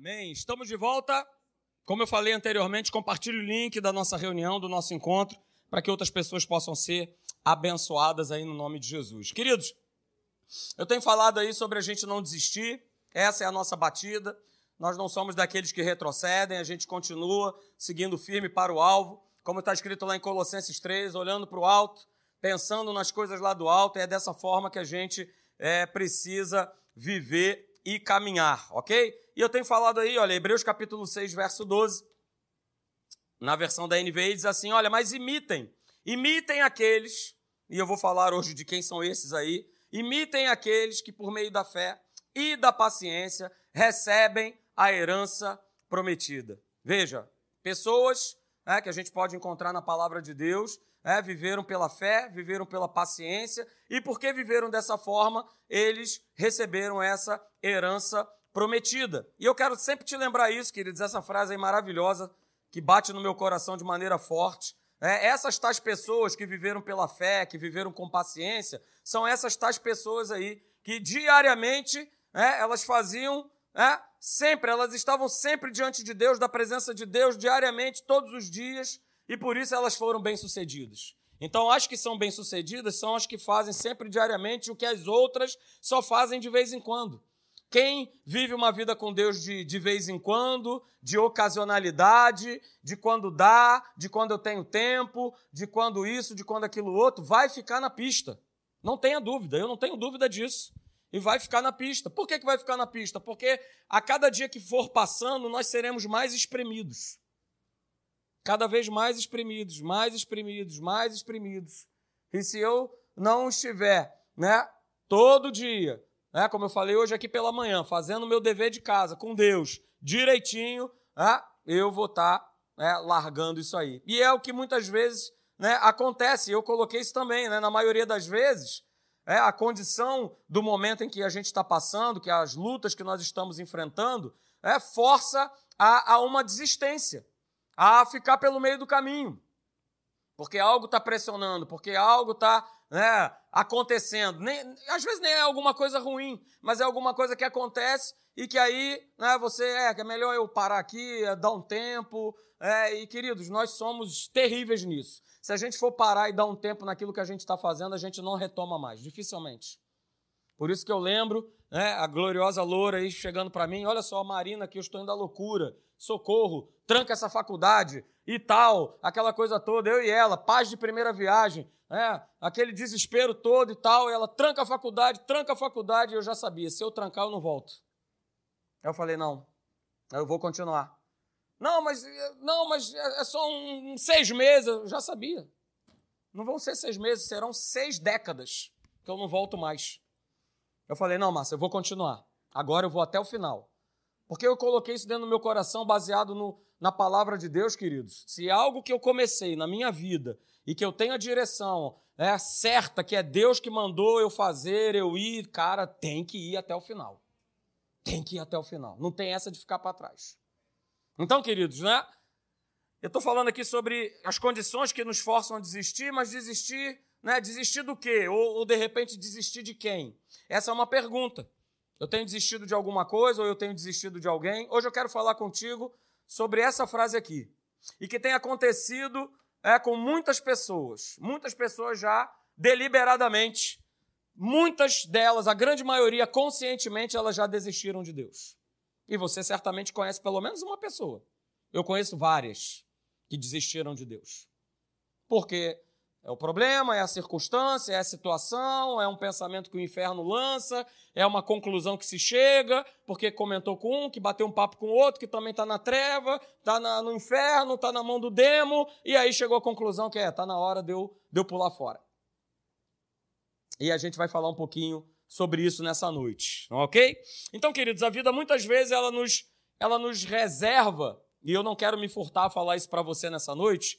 Amém. Estamos de volta. Como eu falei anteriormente, compartilhe o link da nossa reunião, do nosso encontro, para que outras pessoas possam ser abençoadas aí no nome de Jesus. Queridos, eu tenho falado aí sobre a gente não desistir, essa é a nossa batida. Nós não somos daqueles que retrocedem, a gente continua seguindo firme para o alvo, como está escrito lá em Colossenses 3, olhando para o alto, pensando nas coisas lá do alto, é dessa forma que a gente é, precisa viver e caminhar, ok? E eu tenho falado aí, olha, Hebreus capítulo 6, verso 12, na versão da NVI, diz assim: olha, mas imitem, imitem aqueles, e eu vou falar hoje de quem são esses aí, imitem aqueles que por meio da fé e da paciência recebem a herança prometida. Veja, pessoas né, que a gente pode encontrar na palavra de Deus, é, viveram pela fé, viveram pela paciência, e porque viveram dessa forma, eles receberam essa herança prometida. E eu quero sempre te lembrar isso, queridos, essa frase aí maravilhosa que bate no meu coração de maneira forte. É, essas tais pessoas que viveram pela fé, que viveram com paciência, são essas tais pessoas aí que diariamente é, elas faziam é, sempre, elas estavam sempre diante de Deus, da presença de Deus, diariamente, todos os dias, e por isso elas foram bem-sucedidas. Então, as que são bem-sucedidas são as que fazem sempre diariamente o que as outras só fazem de vez em quando. Quem vive uma vida com Deus de, de vez em quando, de ocasionalidade, de quando dá, de quando eu tenho tempo, de quando isso, de quando aquilo outro, vai ficar na pista. Não tenha dúvida, eu não tenho dúvida disso. E vai ficar na pista. Por que, que vai ficar na pista? Porque a cada dia que for passando, nós seremos mais espremidos cada vez mais espremidos, mais espremidos, mais espremidos. E se eu não estiver, né, todo dia, né, como eu falei hoje aqui pela manhã, fazendo o meu dever de casa com Deus direitinho, né, eu vou estar tá, né, largando isso aí. E é o que muitas vezes né, acontece, eu coloquei isso também, né, na maioria das vezes, é, a condição do momento em que a gente está passando, que as lutas que nós estamos enfrentando, é, força a, a uma desistência a ficar pelo meio do caminho. Porque algo está pressionando, porque algo está né, acontecendo. Nem, às vezes nem é alguma coisa ruim, mas é alguma coisa que acontece e que aí né, você é é melhor eu parar aqui, é, dar um tempo. É, e queridos, nós somos terríveis nisso. Se a gente for parar e dar um tempo naquilo que a gente está fazendo, a gente não retoma mais, dificilmente. Por isso que eu lembro né, a gloriosa loura aí chegando para mim: olha só, Marina, que eu estou indo à loucura socorro, tranca essa faculdade e tal, aquela coisa toda, eu e ela, paz de primeira viagem, é, aquele desespero todo e tal, e ela tranca a faculdade, tranca a faculdade, e eu já sabia, se eu trancar eu não volto. Eu falei, não, eu vou continuar. Não, mas não, mas é, é só um, um seis meses, eu já sabia. Não vão ser seis meses, serão seis décadas que eu não volto mais. Eu falei, não, Márcia, eu vou continuar. Agora eu vou até o final. Porque eu coloquei isso dentro do meu coração baseado no, na palavra de Deus, queridos. Se é algo que eu comecei na minha vida e que eu tenho a direção é certa, que é Deus que mandou eu fazer, eu ir, cara, tem que ir até o final. Tem que ir até o final. Não tem essa de ficar para trás. Então, queridos, né? Eu estou falando aqui sobre as condições que nos forçam a desistir, mas desistir, né? Desistir do quê? Ou, ou de repente desistir de quem? Essa é uma pergunta. Eu tenho desistido de alguma coisa ou eu tenho desistido de alguém? Hoje eu quero falar contigo sobre essa frase aqui. E que tem acontecido é, com muitas pessoas. Muitas pessoas já deliberadamente, muitas delas, a grande maioria conscientemente, elas já desistiram de Deus. E você certamente conhece pelo menos uma pessoa. Eu conheço várias que desistiram de Deus. Porque é o problema, é a circunstância, é a situação, é um pensamento que o inferno lança, é uma conclusão que se chega, porque comentou com um, que bateu um papo com outro, que também está na treva, está no inferno, está na mão do demo, e aí chegou à conclusão que é, está na hora de eu, de eu pular fora. E a gente vai falar um pouquinho sobre isso nessa noite, ok? Então, queridos, a vida muitas vezes ela nos, ela nos reserva, e eu não quero me furtar a falar isso para você nessa noite,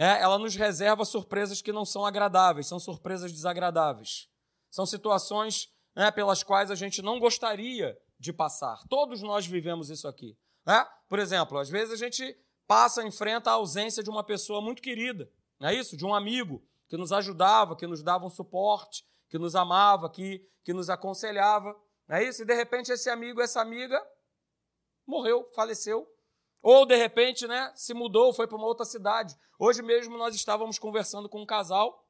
é, ela nos reserva surpresas que não são agradáveis, são surpresas desagradáveis. São situações né, pelas quais a gente não gostaria de passar. Todos nós vivemos isso aqui. Né? Por exemplo, às vezes a gente passa, enfrenta a ausência de uma pessoa muito querida, não é isso? De um amigo que nos ajudava, que nos dava um suporte, que nos amava, que, que nos aconselhava, não é isso? E de repente esse amigo, essa amiga morreu, faleceu. Ou, de repente, né, se mudou, foi para uma outra cidade. Hoje mesmo nós estávamos conversando com um casal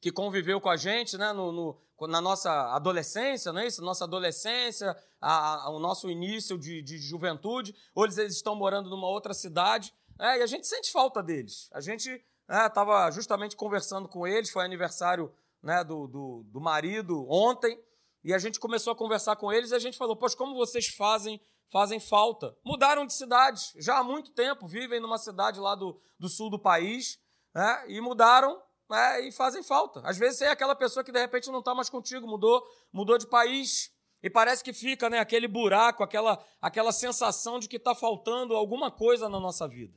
que conviveu com a gente né, no, no, na nossa adolescência, não é isso? Nossa adolescência, a, a, o nosso início de, de juventude. Hoje eles estão morando numa outra cidade. É, e a gente sente falta deles. A gente estava é, justamente conversando com eles, foi aniversário né, do, do, do marido ontem, e a gente começou a conversar com eles e a gente falou: Poxa, como vocês fazem fazem falta. Mudaram de cidade, já há muito tempo, vivem numa cidade lá do, do sul do país, né, e mudaram né, e fazem falta. Às vezes é aquela pessoa que de repente não está mais contigo, mudou, mudou de país, e parece que fica né, aquele buraco, aquela, aquela sensação de que está faltando alguma coisa na nossa vida.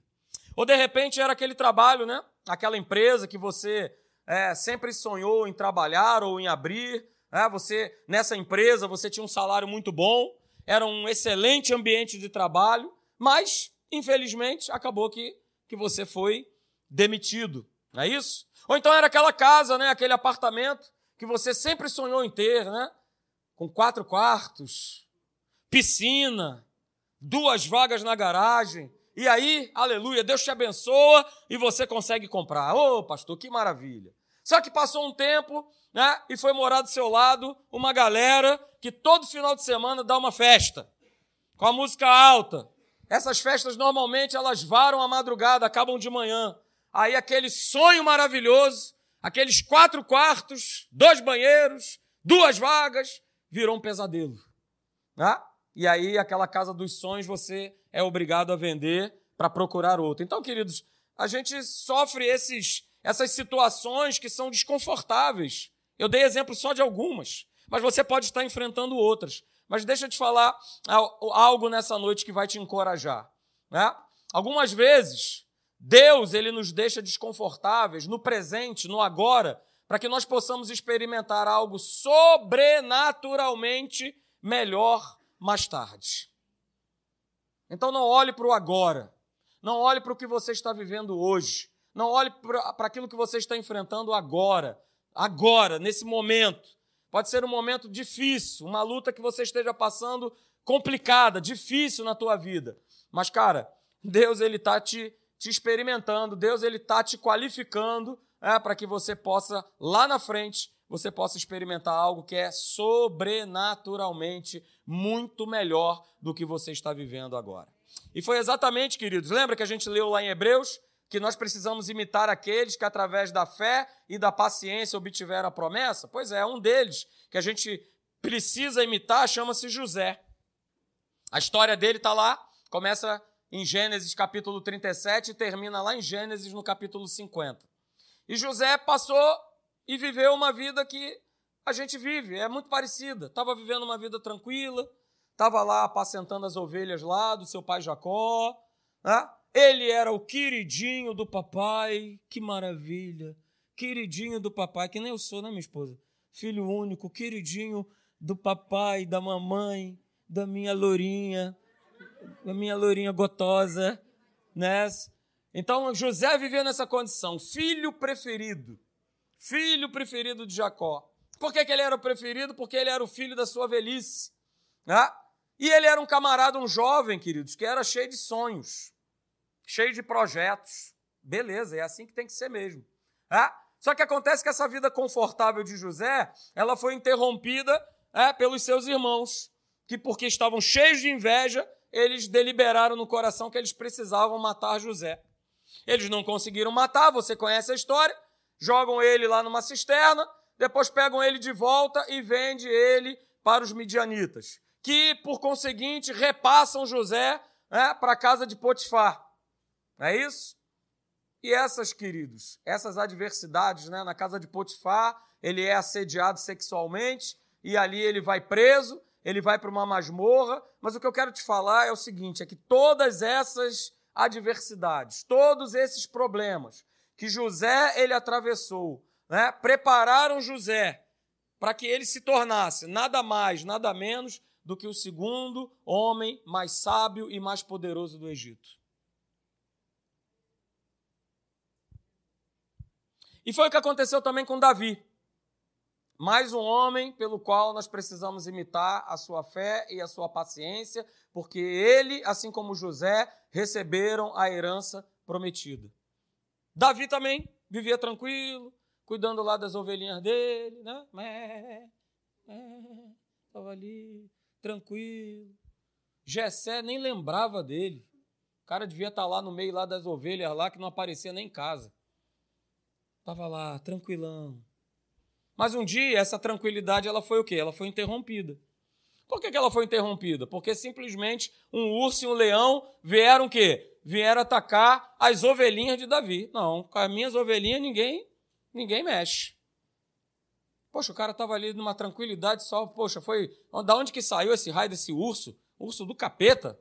Ou de repente era aquele trabalho, né? Aquela empresa que você é, sempre sonhou em trabalhar ou em abrir. É, você nessa empresa você tinha um salário muito bom, era um excelente ambiente de trabalho, mas, infelizmente, acabou que, que você foi demitido. Não é isso? Ou então era aquela casa, né, aquele apartamento que você sempre sonhou em ter, né? Com quatro quartos, piscina, duas vagas na garagem. E aí, aleluia, Deus te abençoa e você consegue comprar. Ô, oh, pastor, que maravilha. Só que passou um tempo, né? E foi morar do seu lado uma galera que todo final de semana dá uma festa com a música alta. Essas festas normalmente elas varam a madrugada, acabam de manhã. Aí aquele sonho maravilhoso, aqueles quatro quartos, dois banheiros, duas vagas, virou um pesadelo. Né? E aí aquela casa dos sonhos você é obrigado a vender para procurar outro. Então, queridos, a gente sofre esses essas situações que são desconfortáveis. Eu dei exemplo só de algumas, mas você pode estar enfrentando outras. Mas deixa eu te falar algo nessa noite que vai te encorajar. Né? Algumas vezes, Deus ele nos deixa desconfortáveis no presente, no agora, para que nós possamos experimentar algo sobrenaturalmente melhor mais tarde. Então não olhe para o agora, não olhe para o que você está vivendo hoje, não olhe para aquilo que você está enfrentando agora, agora, nesse momento. Pode ser um momento difícil, uma luta que você esteja passando complicada, difícil na tua vida. Mas, cara, Deus ele está te, te experimentando, Deus ele está te qualificando é, para que você possa, lá na frente, você possa experimentar algo que é sobrenaturalmente muito melhor do que você está vivendo agora. E foi exatamente, queridos, lembra que a gente leu lá em Hebreus? Que nós precisamos imitar aqueles que, através da fé e da paciência, obtiveram a promessa? Pois é, um deles que a gente precisa imitar chama-se José. A história dele está lá, começa em Gênesis capítulo 37 e termina lá em Gênesis no capítulo 50. E José passou e viveu uma vida que a gente vive, é muito parecida. Estava vivendo uma vida tranquila, estava lá apacentando as ovelhas lá do seu pai Jacó, né? Ele era o queridinho do papai, que maravilha. Queridinho do papai, que nem eu sou, né, minha esposa? Filho único, queridinho do papai, da mamãe, da minha lourinha, da minha lourinha gotosa, né? Então José vivia nessa condição, filho preferido, filho preferido de Jacó. Por que, que ele era o preferido? Porque ele era o filho da sua velhice. Né? E ele era um camarada, um jovem, queridos, que era cheio de sonhos cheio de projetos. Beleza, é assim que tem que ser mesmo. É? Só que acontece que essa vida confortável de José, ela foi interrompida é, pelos seus irmãos, que porque estavam cheios de inveja, eles deliberaram no coração que eles precisavam matar José. Eles não conseguiram matar, você conhece a história, jogam ele lá numa cisterna, depois pegam ele de volta e vendem ele para os midianitas, que por conseguinte repassam José é, para a casa de Potifar. Não é isso? E essas, queridos, essas adversidades, né? Na casa de Potifar, ele é assediado sexualmente e ali ele vai preso, ele vai para uma masmorra. Mas o que eu quero te falar é o seguinte: é que todas essas adversidades, todos esses problemas que José ele atravessou, né? prepararam José para que ele se tornasse nada mais, nada menos do que o segundo homem mais sábio e mais poderoso do Egito. E foi o que aconteceu também com Davi. mais um homem pelo qual nós precisamos imitar a sua fé e a sua paciência, porque ele, assim como José, receberam a herança prometida. Davi também vivia tranquilo, cuidando lá das ovelhinhas dele, né? Estava ali, tranquilo. Jessé nem lembrava dele. O cara devia estar tá lá no meio lá das ovelhas lá que não aparecia nem em casa. Estava lá, tranquilão. Mas um dia essa tranquilidade ela foi o quê? Ela foi interrompida. Por que, que ela foi interrompida? Porque simplesmente um urso e um leão vieram o quê? Vieram atacar as ovelhinhas de Davi. Não, com as minhas ovelhinhas ninguém, ninguém mexe. Poxa, o cara estava ali numa tranquilidade só. Poxa, foi. Da onde que saiu esse raio desse urso? Urso do capeta?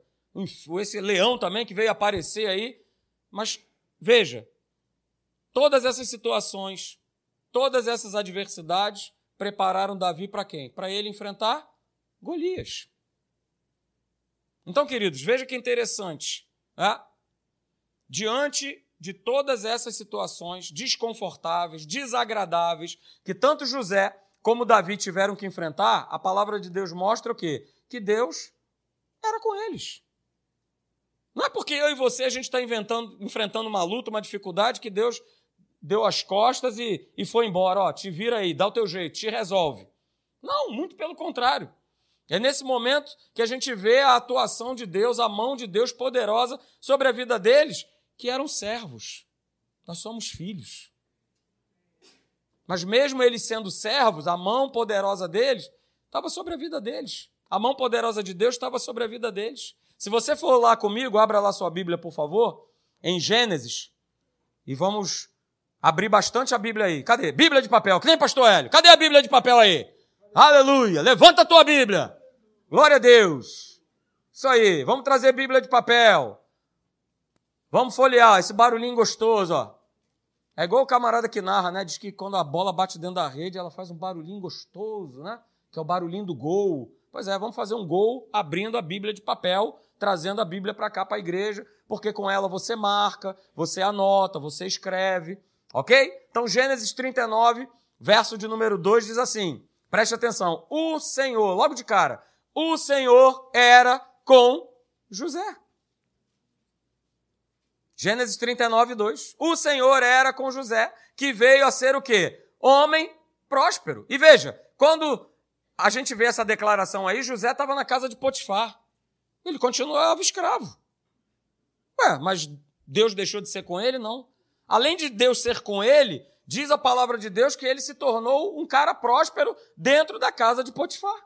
Esse leão também que veio aparecer aí. Mas veja, todas essas situações Todas essas adversidades prepararam Davi para quem? Para ele enfrentar Golias. Então, queridos, veja que interessante. Né? Diante de todas essas situações desconfortáveis, desagradáveis, que tanto José como Davi tiveram que enfrentar, a palavra de Deus mostra o quê? Que Deus era com eles. Não é porque eu e você a gente está enfrentando uma luta, uma dificuldade, que Deus deu as costas e, e foi embora. Ó, te vira aí, dá o teu jeito, te resolve. Não, muito pelo contrário. É nesse momento que a gente vê a atuação de Deus, a mão de Deus poderosa sobre a vida deles, que eram servos. Nós somos filhos. Mas mesmo eles sendo servos, a mão poderosa deles estava sobre a vida deles. A mão poderosa de Deus estava sobre a vida deles. Se você for lá comigo, abra lá sua Bíblia, por favor, em Gênesis, e vamos abrir bastante a Bíblia aí. Cadê? Bíblia de papel, que nem pastor Hélio. Cadê a Bíblia de papel aí? Aleluia! Levanta a tua Bíblia. Glória a Deus. Isso aí. Vamos trazer Bíblia de papel. Vamos folhear esse barulhinho gostoso, ó. É igual o camarada que narra, né? Diz que quando a bola bate dentro da rede, ela faz um barulhinho gostoso, né? Que é o barulhinho do gol. Pois é, vamos fazer um gol abrindo a Bíblia de papel, trazendo a Bíblia para cá para a igreja, porque com ela você marca, você anota, você escreve. Ok? Então, Gênesis 39, verso de número 2 diz assim: preste atenção. O Senhor, logo de cara, o Senhor era com José. Gênesis 39, 2. O Senhor era com José, que veio a ser o quê? Homem próspero. E veja, quando a gente vê essa declaração aí, José estava na casa de Potifar. Ele continuava escravo. Ué, mas Deus deixou de ser com ele? Não. Além de Deus ser com ele, diz a palavra de Deus que ele se tornou um cara próspero dentro da casa de Potifar.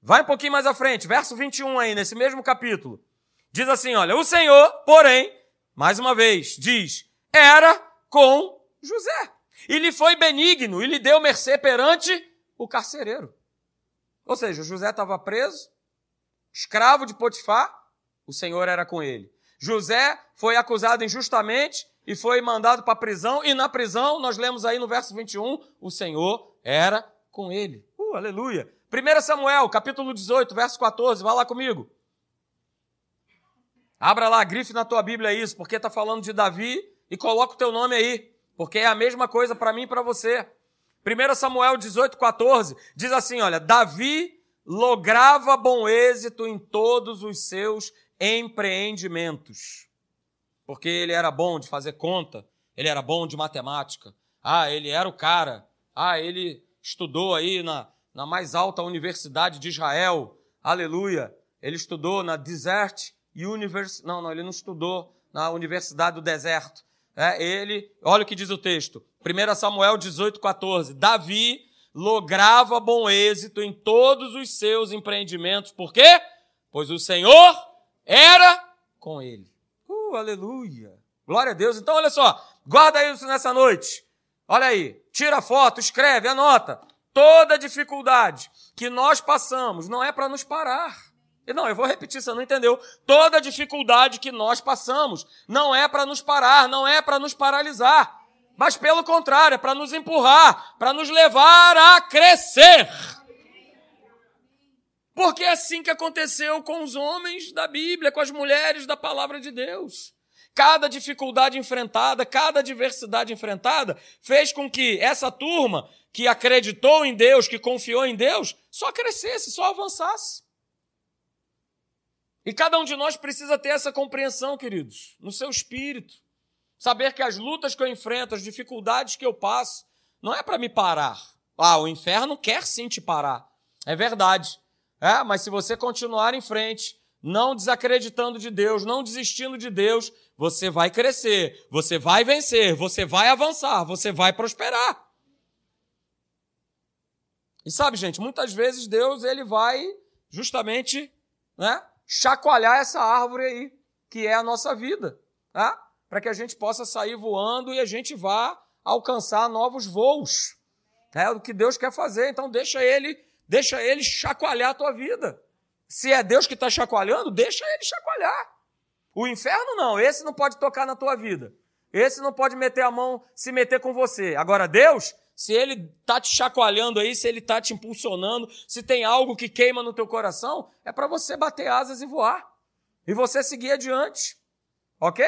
Vai um pouquinho mais à frente, verso 21 aí, nesse mesmo capítulo. Diz assim: olha, o Senhor, porém, mais uma vez, diz, era com José. E lhe foi benigno, e lhe deu mercê perante o carcereiro. Ou seja, José estava preso, escravo de Potifar, o Senhor era com ele. José foi acusado injustamente e foi mandado para a prisão, e na prisão, nós lemos aí no verso 21, o Senhor era com ele. Uh, aleluia. 1 Samuel, capítulo 18, verso 14, vai lá comigo. Abra lá, grife na tua Bíblia isso, porque está falando de Davi, e coloca o teu nome aí, porque é a mesma coisa para mim e para você. 1 Samuel 18, 14, diz assim, olha, Davi lograva bom êxito em todos os seus empreendimentos. Porque ele era bom de fazer conta, ele era bom de matemática. Ah, ele era o cara. Ah, ele estudou aí na, na mais alta universidade de Israel. Aleluia. Ele estudou na Desert University. Não, não, ele não estudou na Universidade do Deserto. É, ele, olha o que diz o texto. 1 Samuel 18, 14. Davi lograva bom êxito em todos os seus empreendimentos. Por quê? Pois o Senhor era com ele. Uh, aleluia. Glória a Deus. Então, olha só, guarda isso nessa noite. Olha aí, tira foto, escreve, anota. Toda dificuldade que nós passamos não é para nos parar. Não, eu vou repetir, você não entendeu. Toda dificuldade que nós passamos não é para nos parar, não é para nos paralisar. Mas pelo contrário, é para nos empurrar, para nos levar a crescer. Porque é assim que aconteceu com os homens da Bíblia, com as mulheres da palavra de Deus. cada dificuldade enfrentada, cada adversidade enfrentada, fez com que essa turma que acreditou em Deus, que confiou em Deus, só crescesse, só avançasse. E cada um de nós precisa ter essa compreensão, queridos, no seu espírito. Saber que as lutas que eu enfrento, as dificuldades que eu passo, não é para me parar. Ah, o inferno quer sim te parar. É verdade. É, mas se você continuar em frente, não desacreditando de Deus, não desistindo de Deus, você vai crescer, você vai vencer, você vai avançar, você vai prosperar. E sabe, gente, muitas vezes Deus ele vai justamente, né, chacoalhar essa árvore aí, que é a nossa vida, tá? Para que a gente possa sair voando e a gente vá alcançar novos voos. É o que Deus quer fazer, então deixa ele, deixa ele chacoalhar a tua vida. Se é Deus que está chacoalhando, deixa ele chacoalhar. O inferno não, esse não pode tocar na tua vida. Esse não pode meter a mão, se meter com você. Agora, Deus, se ele está te chacoalhando aí, se ele está te impulsionando, se tem algo que queima no teu coração, é para você bater asas e voar. E você seguir adiante. Ok?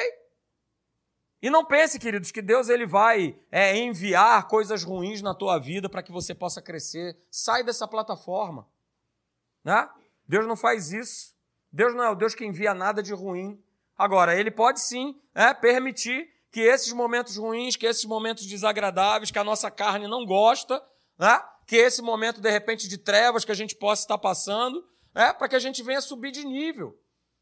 E não pense, queridos, que Deus ele vai é, enviar coisas ruins na tua vida para que você possa crescer. Sai dessa plataforma. Né? Deus não faz isso. Deus não é o Deus que envia nada de ruim. Agora, ele pode sim é, permitir que esses momentos ruins, que esses momentos desagradáveis, que a nossa carne não gosta, né? que esse momento, de repente, de trevas que a gente possa estar passando, é, para que a gente venha subir de nível,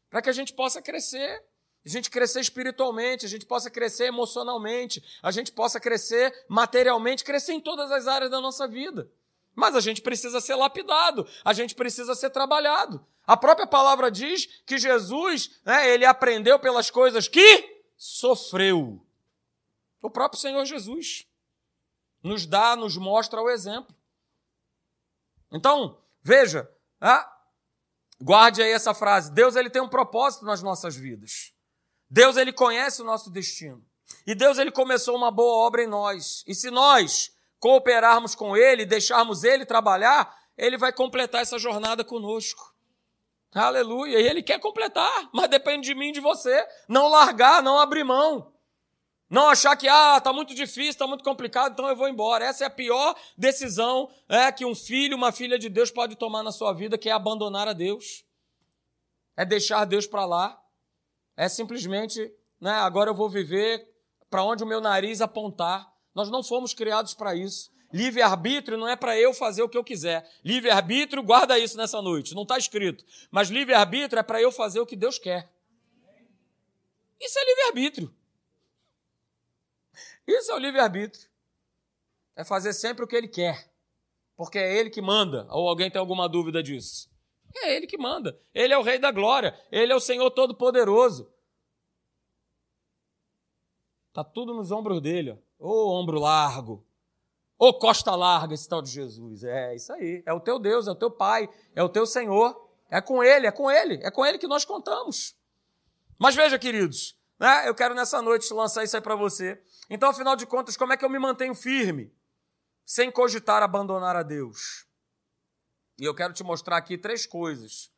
para que a gente possa crescer, a gente crescer espiritualmente, a gente possa crescer emocionalmente, a gente possa crescer materialmente, crescer em todas as áreas da nossa vida. Mas a gente precisa ser lapidado, a gente precisa ser trabalhado. A própria palavra diz que Jesus, né, ele aprendeu pelas coisas que sofreu. O próprio Senhor Jesus nos dá, nos mostra o exemplo. Então, veja, né, guarde aí essa frase: Deus ele tem um propósito nas nossas vidas. Deus ele conhece o nosso destino. E Deus ele começou uma boa obra em nós. E se nós cooperarmos com Ele, deixarmos Ele trabalhar, Ele vai completar essa jornada conosco. Aleluia. E Ele quer completar, mas depende de mim de você. Não largar, não abrir mão. Não achar que, ah, tá muito difícil, tá muito complicado, então eu vou embora. Essa é a pior decisão é, que um filho, uma filha de Deus pode tomar na sua vida, que é abandonar a Deus. É deixar Deus para lá. É simplesmente, né, agora eu vou viver para onde o meu nariz apontar. Nós não fomos criados para isso. Livre-arbítrio não é para eu fazer o que eu quiser. Livre-arbítrio, guarda isso nessa noite, não está escrito. Mas livre-arbítrio é para eu fazer o que Deus quer. Isso é livre-arbítrio. Isso é o livre-arbítrio. É fazer sempre o que Ele quer. Porque é Ele que manda. Ou alguém tem alguma dúvida disso? É Ele que manda. Ele é o Rei da Glória. Ele é o Senhor Todo-Poderoso. Está tudo nos ombros dele. Ô ombro largo. Ô costa larga esse tal de Jesus. É isso aí. É o teu Deus, é o teu Pai, é o teu Senhor. É com Ele, é com Ele, é com Ele que nós contamos. Mas veja, queridos, né? eu quero nessa noite lançar isso aí para você. Então, afinal de contas, como é que eu me mantenho firme? Sem cogitar abandonar a Deus. E eu quero te mostrar aqui três coisas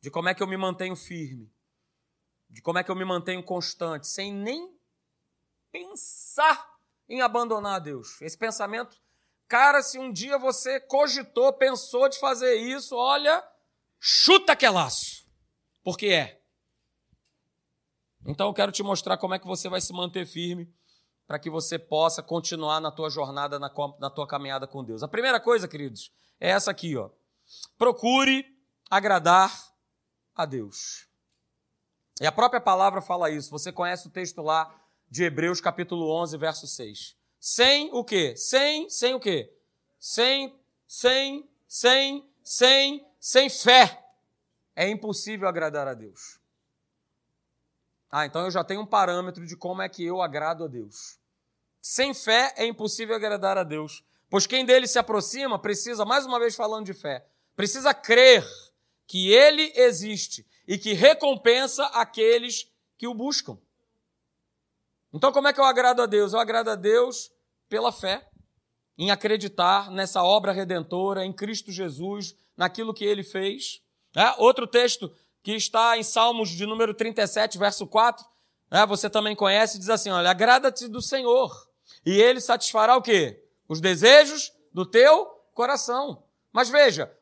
de como é que eu me mantenho firme, de como é que eu me mantenho constante, sem nem pensar em abandonar Deus. Esse pensamento, cara, se um dia você cogitou, pensou de fazer isso, olha, chuta que é laço. Porque é. Então eu quero te mostrar como é que você vai se manter firme para que você possa continuar na tua jornada, na, na tua caminhada com Deus. A primeira coisa, queridos, é essa aqui, ó. Procure agradar a Deus. E a própria palavra fala isso. Você conhece o texto lá de Hebreus capítulo 11, verso 6. Sem o quê? Sem, sem o quê? Sem, sem, sem, sem, sem fé. É impossível agradar a Deus. Ah, então eu já tenho um parâmetro de como é que eu agrado a Deus. Sem fé é impossível agradar a Deus, pois quem dele se aproxima precisa, mais uma vez falando de fé, precisa crer que ele existe e que recompensa aqueles que o buscam. Então, como é que eu agrado a Deus? Eu agrado a Deus pela fé, em acreditar nessa obra redentora, em Cristo Jesus, naquilo que ele fez. É, outro texto que está em Salmos de número 37, verso 4, né, você também conhece, diz assim: olha, agrada-te do Senhor, e Ele satisfará o quê? Os desejos do teu coração. Mas veja,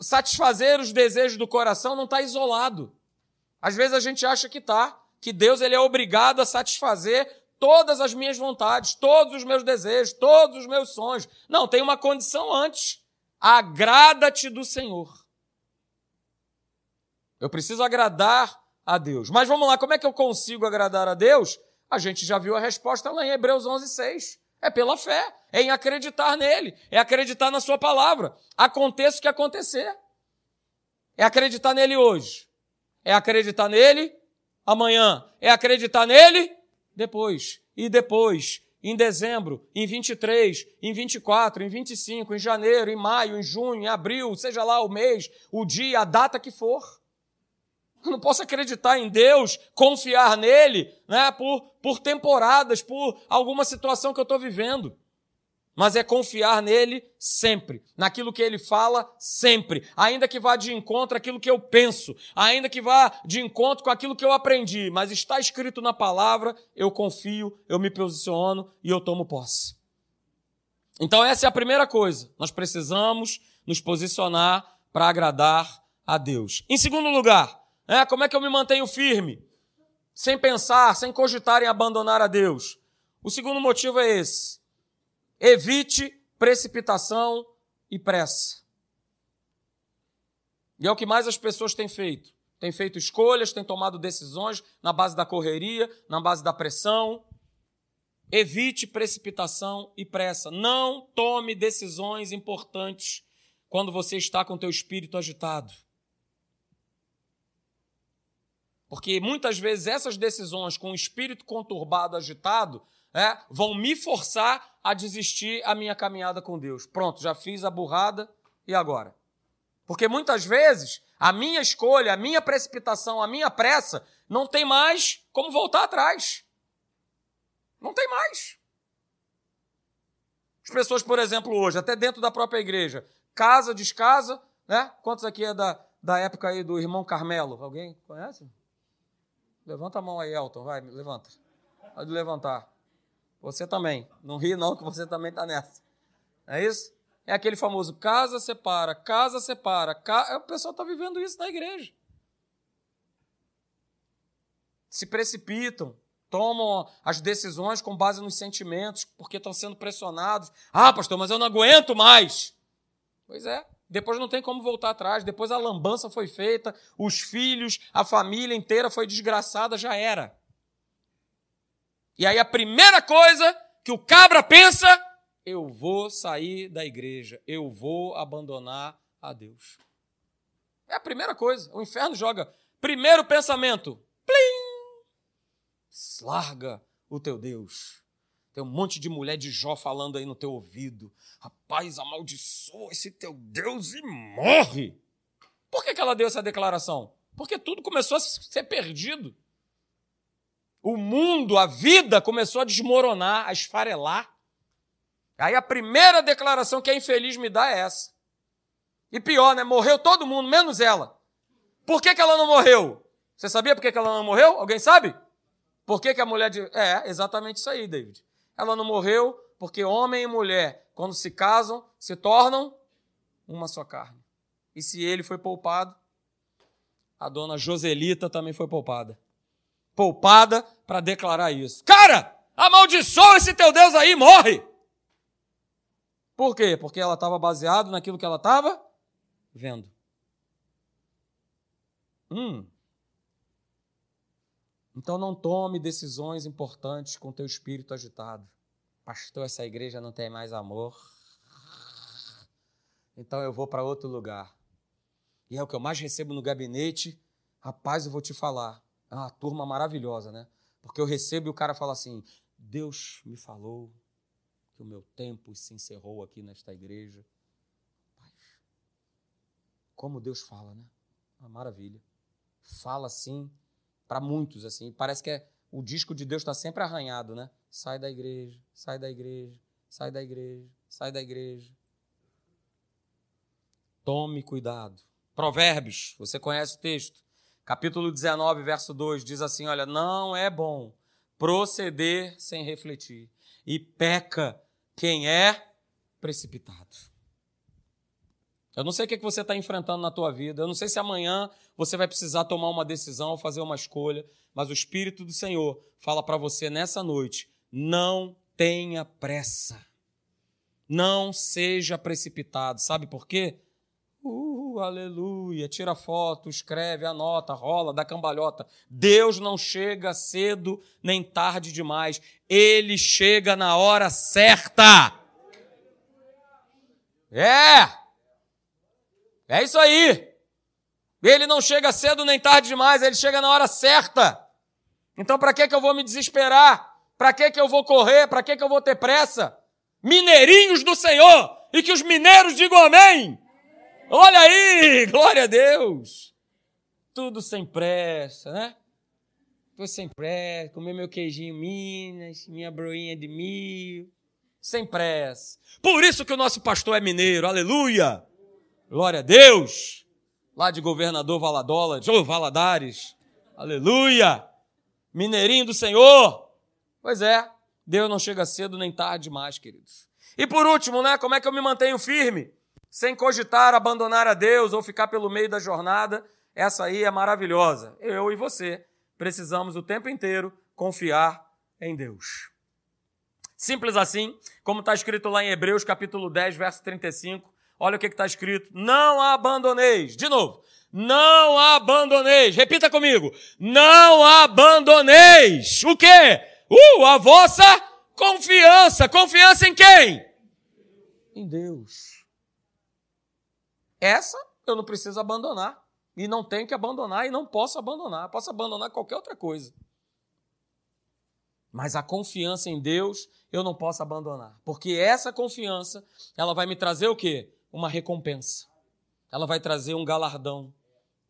satisfazer os desejos do coração não está isolado. Às vezes a gente acha que está, que Deus ele é obrigado a satisfazer todas as minhas vontades, todos os meus desejos, todos os meus sonhos. Não, tem uma condição antes. Agrada-te do Senhor. Eu preciso agradar a Deus. Mas vamos lá, como é que eu consigo agradar a Deus? A gente já viu a resposta lá em Hebreus 11, 6. É pela fé, é em acreditar nele, é acreditar na sua palavra. Aconteça o que acontecer. É acreditar nele hoje. É acreditar nele amanhã. É acreditar nele depois. E depois, em dezembro, em 23, em 24, em 25, em janeiro, em maio, em junho, em abril, seja lá o mês, o dia, a data que for. Eu não posso acreditar em Deus, confiar nele, né, por, por temporadas, por alguma situação que eu estou vivendo. Mas é confiar nele sempre, naquilo que ele fala sempre, ainda que vá de encontro àquilo que eu penso, ainda que vá de encontro com aquilo que eu aprendi, mas está escrito na palavra, eu confio, eu me posiciono e eu tomo posse. Então, essa é a primeira coisa. Nós precisamos nos posicionar para agradar a Deus. Em segundo lugar, é, como é que eu me mantenho firme? Sem pensar, sem cogitar em abandonar a Deus. O segundo motivo é esse. Evite precipitação e pressa. E é o que mais as pessoas têm feito. Têm feito escolhas, têm tomado decisões na base da correria, na base da pressão. Evite precipitação e pressa. Não tome decisões importantes quando você está com o teu espírito agitado. Porque muitas vezes essas decisões com o espírito conturbado, agitado, é, vão me forçar a desistir a minha caminhada com Deus. Pronto, já fiz a burrada e agora? Porque muitas vezes a minha escolha, a minha precipitação, a minha pressa não tem mais como voltar atrás. Não tem mais. As pessoas, por exemplo, hoje, até dentro da própria igreja, casa, descasa, né? Quantos aqui é da, da época aí do irmão Carmelo? Alguém conhece? Levanta a mão aí, Elton, vai, levanta. Pode levantar. Você também. Não ri não, que você também está nessa. É isso? É aquele famoso casa separa, casa separa. Ca... O pessoal está vivendo isso na igreja. Se precipitam, tomam as decisões com base nos sentimentos, porque estão sendo pressionados. Ah, pastor, mas eu não aguento mais. Pois é. Depois não tem como voltar atrás. Depois a lambança foi feita, os filhos, a família inteira foi desgraçada, já era. E aí a primeira coisa que o cabra pensa, eu vou sair da igreja, eu vou abandonar a Deus. É a primeira coisa. O inferno joga. Primeiro pensamento, plim! Larga o teu Deus. Tem um monte de mulher de Jó falando aí no teu ouvido. Rapaz, amaldiçoa esse teu Deus e morre. Por que, que ela deu essa declaração? Porque tudo começou a ser perdido. O mundo, a vida começou a desmoronar, a esfarelar. Aí a primeira declaração que a infeliz me dá é essa. E pior, né? Morreu todo mundo, menos ela. Por que, que ela não morreu? Você sabia por que, que ela não morreu? Alguém sabe? Por que, que a mulher. De... É, exatamente isso aí, David. Ela não morreu porque homem e mulher, quando se casam, se tornam uma só carne. E se ele foi poupado, a dona Joselita também foi poupada. Poupada para declarar isso. Cara, amaldiçoa esse teu Deus aí, morre! Por quê? Porque ela estava baseada naquilo que ela estava vendo. Hum. Então não tome decisões importantes com teu espírito agitado. Pastor, essa igreja não tem mais amor. Então eu vou para outro lugar. E é o que eu mais recebo no gabinete. Rapaz, eu vou te falar. É uma turma maravilhosa, né? Porque eu recebo e o cara fala assim: Deus me falou que o meu tempo se encerrou aqui nesta igreja. Como Deus fala, né? Uma maravilha. Fala assim para muitos, assim. Parece que é, o disco de Deus está sempre arranhado, né? Sai da igreja, sai da igreja, sai da igreja, sai da igreja. Tome cuidado. Provérbios, você conhece o texto. Capítulo 19, verso 2, diz assim: Olha, não é bom proceder sem refletir, e peca quem é precipitado. Eu não sei o que você está enfrentando na tua vida, eu não sei se amanhã você vai precisar tomar uma decisão, fazer uma escolha, mas o Espírito do Senhor fala para você nessa noite: não tenha pressa, não seja precipitado. Sabe por quê? Uh, aleluia. Tira foto, escreve, anota, rola, dá cambalhota. Deus não chega cedo nem tarde demais. Ele chega na hora certa. É! É isso aí. Ele não chega cedo nem tarde demais, ele chega na hora certa. Então, para que, que eu vou me desesperar? Para que, que eu vou correr? Para que, que eu vou ter pressa? Mineirinhos do Senhor! E que os mineiros digam amém! Olha aí, glória a Deus. Tudo sem pressa, né? Tô sem pressa, comer meu queijinho Minas, minha broinha de milho, sem pressa. Por isso que o nosso pastor é mineiro, aleluia. Glória a Deus. Lá de governador Valadola, ou Valadares, aleluia. Mineirinho do Senhor. Pois é, Deus não chega cedo nem tarde demais, queridos. E por último, né, como é que eu me mantenho firme? Sem cogitar abandonar a Deus ou ficar pelo meio da jornada, essa aí é maravilhosa. Eu e você precisamos o tempo inteiro confiar em Deus. Simples assim, como está escrito lá em Hebreus capítulo 10, verso 35. Olha o que está escrito: Não abandoneis. De novo, não abandoneis. Repita comigo: Não abandoneis. O quê? Uh, a vossa confiança. Confiança em quem? Em Deus. Essa eu não preciso abandonar. E não tenho que abandonar e não posso abandonar. Posso abandonar qualquer outra coisa. Mas a confiança em Deus eu não posso abandonar. Porque essa confiança, ela vai me trazer o quê? Uma recompensa. Ela vai trazer um galardão.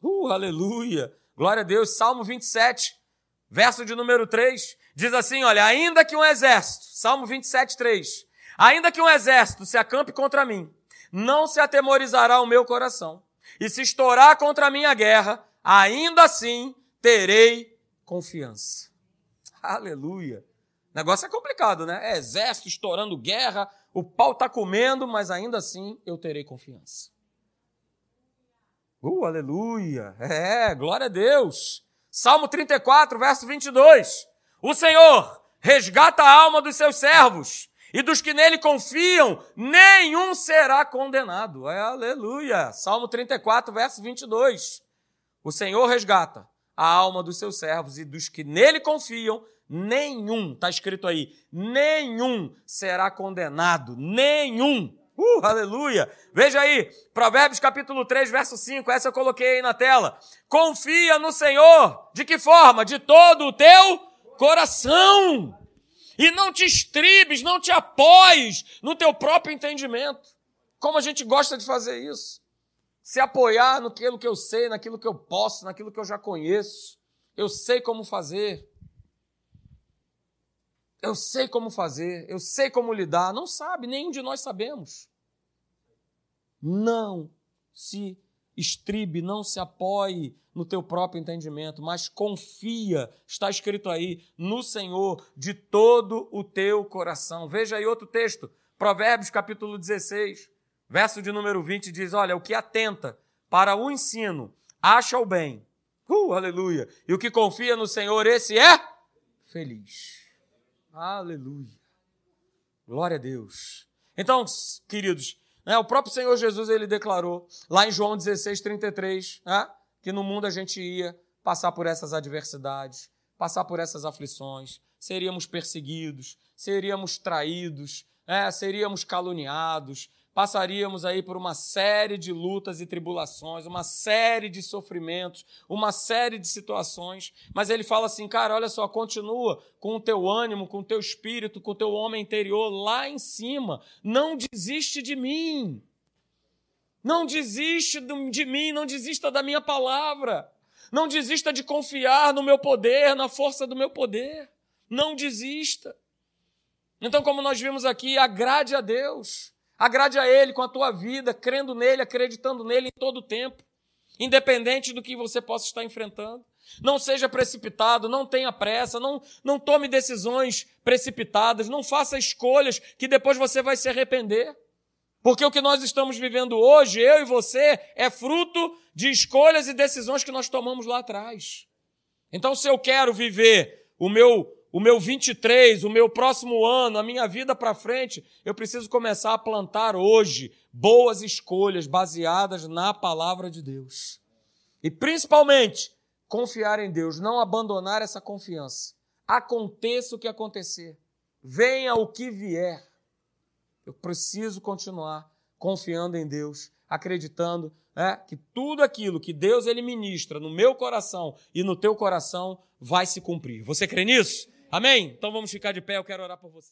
Uh, aleluia! Glória a Deus. Salmo 27, verso de número 3, diz assim: olha, ainda que um exército, Salmo 27, 3, ainda que um exército se acampe contra mim, não se atemorizará o meu coração. E se estourar contra a minha guerra, ainda assim terei confiança. Aleluia. O negócio é complicado, né? É exército estourando guerra, o pau está comendo, mas ainda assim eu terei confiança. Uh, aleluia. É, glória a Deus. Salmo 34, verso 22. O Senhor resgata a alma dos seus servos e dos que nele confiam, nenhum será condenado. É, aleluia. Salmo 34, verso 22. O Senhor resgata a alma dos seus servos e dos que nele confiam, nenhum, está escrito aí, nenhum será condenado. Nenhum. Uh, aleluia! Veja aí, Provérbios capítulo 3, verso 5, essa eu coloquei aí na tela. Confia no Senhor. De que forma? De todo o teu coração. E não te estribes, não te apoies no teu próprio entendimento. Como a gente gosta de fazer isso. Se apoiar naquilo que eu sei, naquilo que eu posso, naquilo que eu já conheço. Eu sei como fazer. Eu sei como fazer, eu sei como lidar. Não sabe, nenhum de nós sabemos. Não se estribe, não se apoie no teu próprio entendimento, mas confia, está escrito aí, no Senhor de todo o teu coração. Veja aí outro texto, Provérbios capítulo 16, verso de número 20 diz: Olha, o que atenta para o ensino acha o bem. Uh, aleluia. E o que confia no Senhor, esse é feliz. Aleluia. Glória a Deus. Então, queridos, né, o próprio Senhor Jesus ele declarou lá em João 16, 33, né, que no mundo a gente ia passar por essas adversidades, passar por essas aflições, seríamos perseguidos, seríamos traídos, é, seríamos caluniados, passaríamos aí por uma série de lutas e tribulações, uma série de sofrimentos, uma série de situações, mas ele fala assim, cara, olha só, continua com o teu ânimo, com o teu espírito, com o teu homem interior lá em cima, não desiste de mim. Não desiste de mim, não desista da minha palavra. Não desista de confiar no meu poder, na força do meu poder. Não desista. Então, como nós vimos aqui, agrade a Deus. Agrade a Ele com a tua vida, crendo nele, acreditando nele em todo o tempo. independente do que você possa estar enfrentando. Não seja precipitado, não tenha pressa, não, não tome decisões precipitadas, não faça escolhas que depois você vai se arrepender. Porque o que nós estamos vivendo hoje, eu e você, é fruto de escolhas e decisões que nós tomamos lá atrás. Então, se eu quero viver o meu o meu 23, o meu próximo ano, a minha vida para frente, eu preciso começar a plantar hoje boas escolhas baseadas na palavra de Deus. E principalmente, confiar em Deus, não abandonar essa confiança. Aconteça o que acontecer, venha o que vier, eu preciso continuar confiando em Deus, acreditando né, que tudo aquilo que Deus ele ministra no meu coração e no teu coração vai se cumprir. Você crê nisso? Amém? Então vamos ficar de pé, eu quero orar por você.